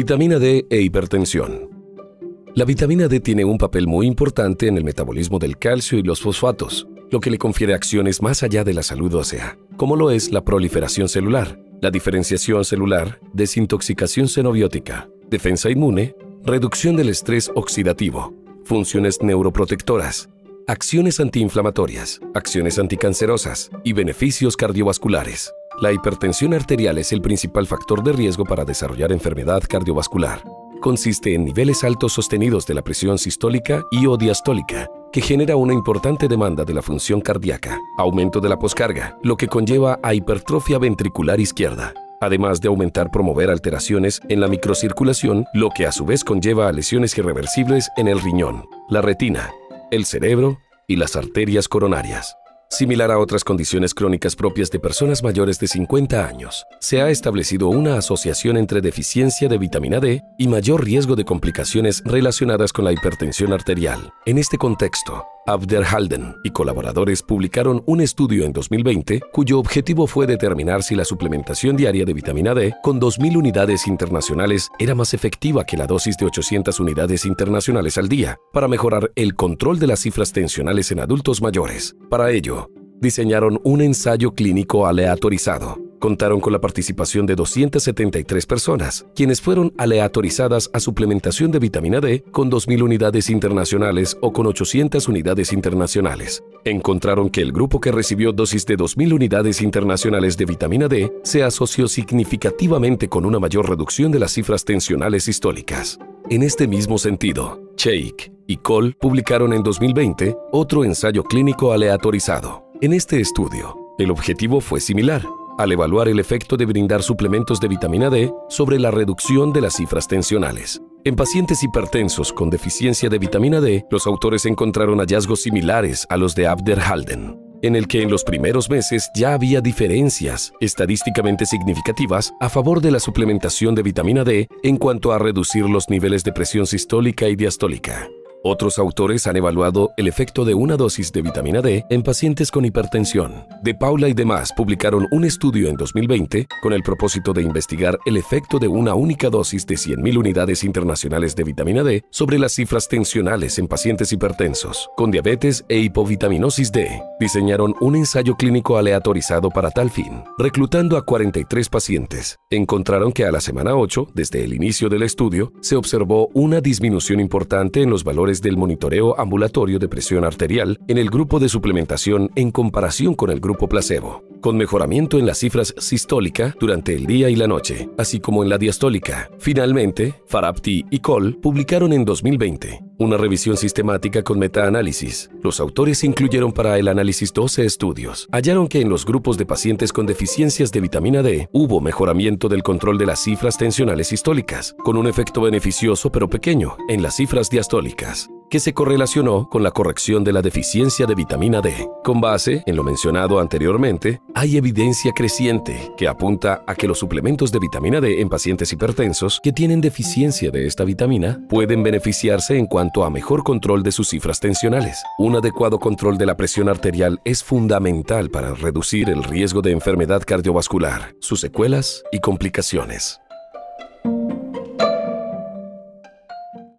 Vitamina D e hipertensión. La vitamina D tiene un papel muy importante en el metabolismo del calcio y los fosfatos, lo que le confiere acciones más allá de la salud ósea, como lo es la proliferación celular, la diferenciación celular, desintoxicación xenobiótica, defensa inmune, reducción del estrés oxidativo, funciones neuroprotectoras, acciones antiinflamatorias, acciones anticancerosas y beneficios cardiovasculares. La hipertensión arterial es el principal factor de riesgo para desarrollar enfermedad cardiovascular. Consiste en niveles altos sostenidos de la presión sistólica y o diastólica, que genera una importante demanda de la función cardíaca, aumento de la poscarga, lo que conlleva a hipertrofia ventricular izquierda, además de aumentar promover alteraciones en la microcirculación, lo que a su vez conlleva a lesiones irreversibles en el riñón, la retina, el cerebro y las arterias coronarias. Similar a otras condiciones crónicas propias de personas mayores de 50 años, se ha establecido una asociación entre deficiencia de vitamina D y mayor riesgo de complicaciones relacionadas con la hipertensión arterial. En este contexto, Abderhalden y colaboradores publicaron un estudio en 2020 cuyo objetivo fue determinar si la suplementación diaria de vitamina D con 2.000 unidades internacionales era más efectiva que la dosis de 800 unidades internacionales al día para mejorar el control de las cifras tensionales en adultos mayores. Para ello, diseñaron un ensayo clínico aleatorizado contaron con la participación de 273 personas, quienes fueron aleatorizadas a suplementación de vitamina D con 2.000 unidades internacionales o con 800 unidades internacionales. Encontraron que el grupo que recibió dosis de 2.000 unidades internacionales de vitamina D se asoció significativamente con una mayor reducción de las cifras tensionales sistólicas. En este mismo sentido, Cheik y Cole publicaron en 2020 otro ensayo clínico aleatorizado. En este estudio, el objetivo fue similar, al evaluar el efecto de brindar suplementos de vitamina D sobre la reducción de las cifras tensionales. En pacientes hipertensos con deficiencia de vitamina D, los autores encontraron hallazgos similares a los de Abderhalden, en el que en los primeros meses ya había diferencias estadísticamente significativas a favor de la suplementación de vitamina D en cuanto a reducir los niveles de presión sistólica y diastólica. Otros autores han evaluado el efecto de una dosis de vitamina D en pacientes con hipertensión. De Paula y demás publicaron un estudio en 2020 con el propósito de investigar el efecto de una única dosis de 100.000 unidades internacionales de vitamina D sobre las cifras tensionales en pacientes hipertensos, con diabetes e hipovitaminosis D. Diseñaron un ensayo clínico aleatorizado para tal fin, reclutando a 43 pacientes. Encontraron que a la semana 8, desde el inicio del estudio, se observó una disminución importante en los valores del monitoreo ambulatorio de presión arterial en el grupo de suplementación en comparación con el grupo placebo, con mejoramiento en las cifras sistólica durante el día y la noche, así como en la diastólica. Finalmente, Farabti y Cole publicaron en 2020 una revisión sistemática con metaanálisis. Los autores incluyeron para el análisis 12 estudios. Hallaron que en los grupos de pacientes con deficiencias de vitamina D hubo mejoramiento del control de las cifras tensionales sistólicas, con un efecto beneficioso pero pequeño en las cifras diastólicas que se correlacionó con la corrección de la deficiencia de vitamina D. Con base en lo mencionado anteriormente, hay evidencia creciente que apunta a que los suplementos de vitamina D en pacientes hipertensos que tienen deficiencia de esta vitamina pueden beneficiarse en cuanto a mejor control de sus cifras tensionales. Un adecuado control de la presión arterial es fundamental para reducir el riesgo de enfermedad cardiovascular, sus secuelas y complicaciones.